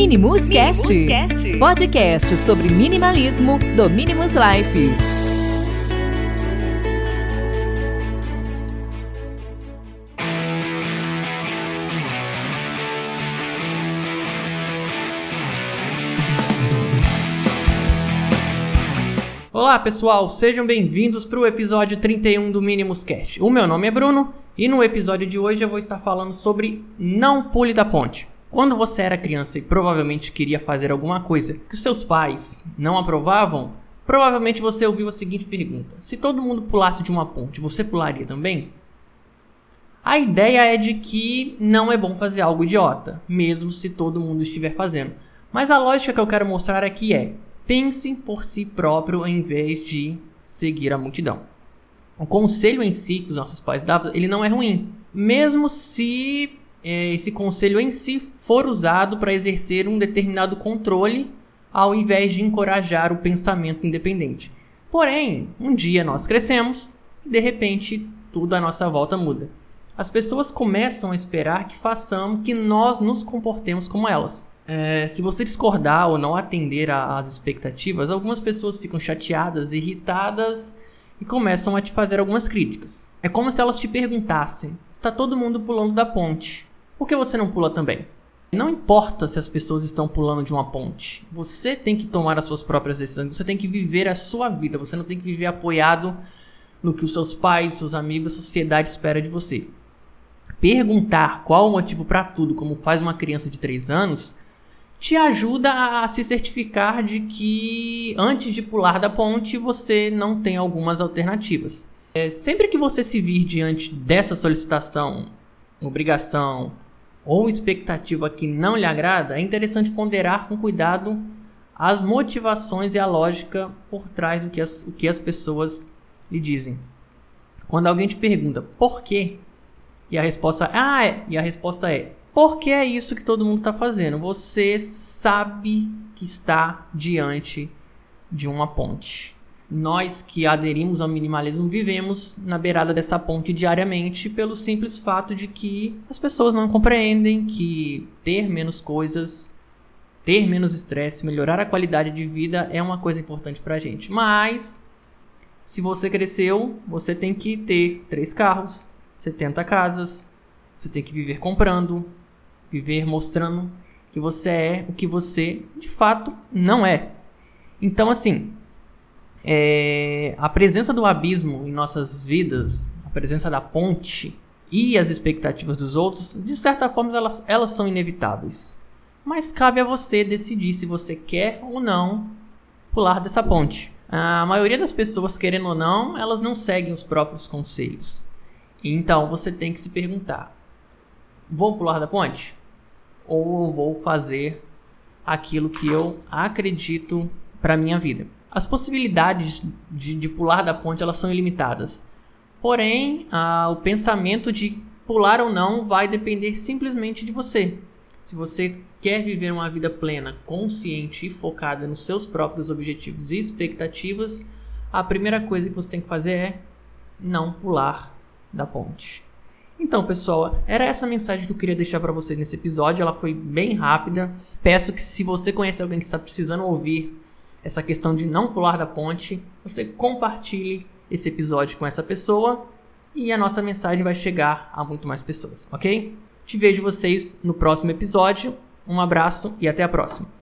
Minimus Cast, podcast sobre minimalismo do Minimus Life. Olá pessoal, sejam bem-vindos para o episódio 31 do Minimus Cast. O meu nome é Bruno e no episódio de hoje eu vou estar falando sobre não pule da ponte. Quando você era criança e provavelmente queria fazer alguma coisa que seus pais não aprovavam, provavelmente você ouviu a seguinte pergunta: se todo mundo pulasse de uma ponte, você pularia também? A ideia é de que não é bom fazer algo idiota, mesmo se todo mundo estiver fazendo. Mas a lógica que eu quero mostrar aqui é: pense por si próprio em vez de seguir a multidão. O conselho em si que os nossos pais davam, ele não é ruim, mesmo se esse conselho em si for usado para exercer um determinado controle ao invés de encorajar o pensamento independente. Porém, um dia nós crescemos e de repente tudo à nossa volta muda. As pessoas começam a esperar que façamos, que nós nos comportemos como elas. É, se você discordar ou não atender às expectativas, algumas pessoas ficam chateadas, irritadas e começam a te fazer algumas críticas. É como se elas te perguntassem: está todo mundo pulando da ponte? Por que você não pula também? Não importa se as pessoas estão pulando de uma ponte. Você tem que tomar as suas próprias decisões. Você tem que viver a sua vida. Você não tem que viver apoiado no que os seus pais, seus amigos, a sociedade espera de você. Perguntar qual o motivo para tudo, como faz uma criança de 3 anos, te ajuda a se certificar de que antes de pular da ponte você não tem algumas alternativas. É, sempre que você se vir diante dessa solicitação, obrigação, ou expectativa que não lhe agrada, é interessante ponderar com cuidado as motivações e a lógica por trás do que as, o que as pessoas lhe dizem. Quando alguém te pergunta por quê, e a resposta ah, é, e a resposta é porque é isso que todo mundo está fazendo. Você sabe que está diante de uma ponte nós que aderimos ao minimalismo vivemos na beirada dessa ponte diariamente pelo simples fato de que as pessoas não compreendem que ter menos coisas, ter menos estresse, melhorar a qualidade de vida é uma coisa importante pra gente. Mas se você cresceu, você tem que ter três carros, 70 casas, você tem que viver comprando, viver mostrando que você é o que você de fato não é. Então assim, é, a presença do abismo em nossas vidas, a presença da ponte e as expectativas dos outros, de certa forma elas, elas são inevitáveis. Mas cabe a você decidir se você quer ou não pular dessa ponte. A maioria das pessoas, querendo ou não, elas não seguem os próprios conselhos. Então você tem que se perguntar: vou pular da ponte? Ou vou fazer aquilo que eu acredito para minha vida? As possibilidades de, de pular da ponte elas são ilimitadas. Porém, o pensamento de pular ou não vai depender simplesmente de você. Se você quer viver uma vida plena, consciente e focada nos seus próprios objetivos e expectativas, a primeira coisa que você tem que fazer é não pular da ponte. Então, pessoal, era essa mensagem que eu queria deixar para vocês nesse episódio. Ela foi bem rápida. Peço que se você conhece alguém que está precisando ouvir essa questão de não pular da ponte, você compartilhe esse episódio com essa pessoa e a nossa mensagem vai chegar a muito mais pessoas, ok? Te vejo vocês no próximo episódio. Um abraço e até a próxima.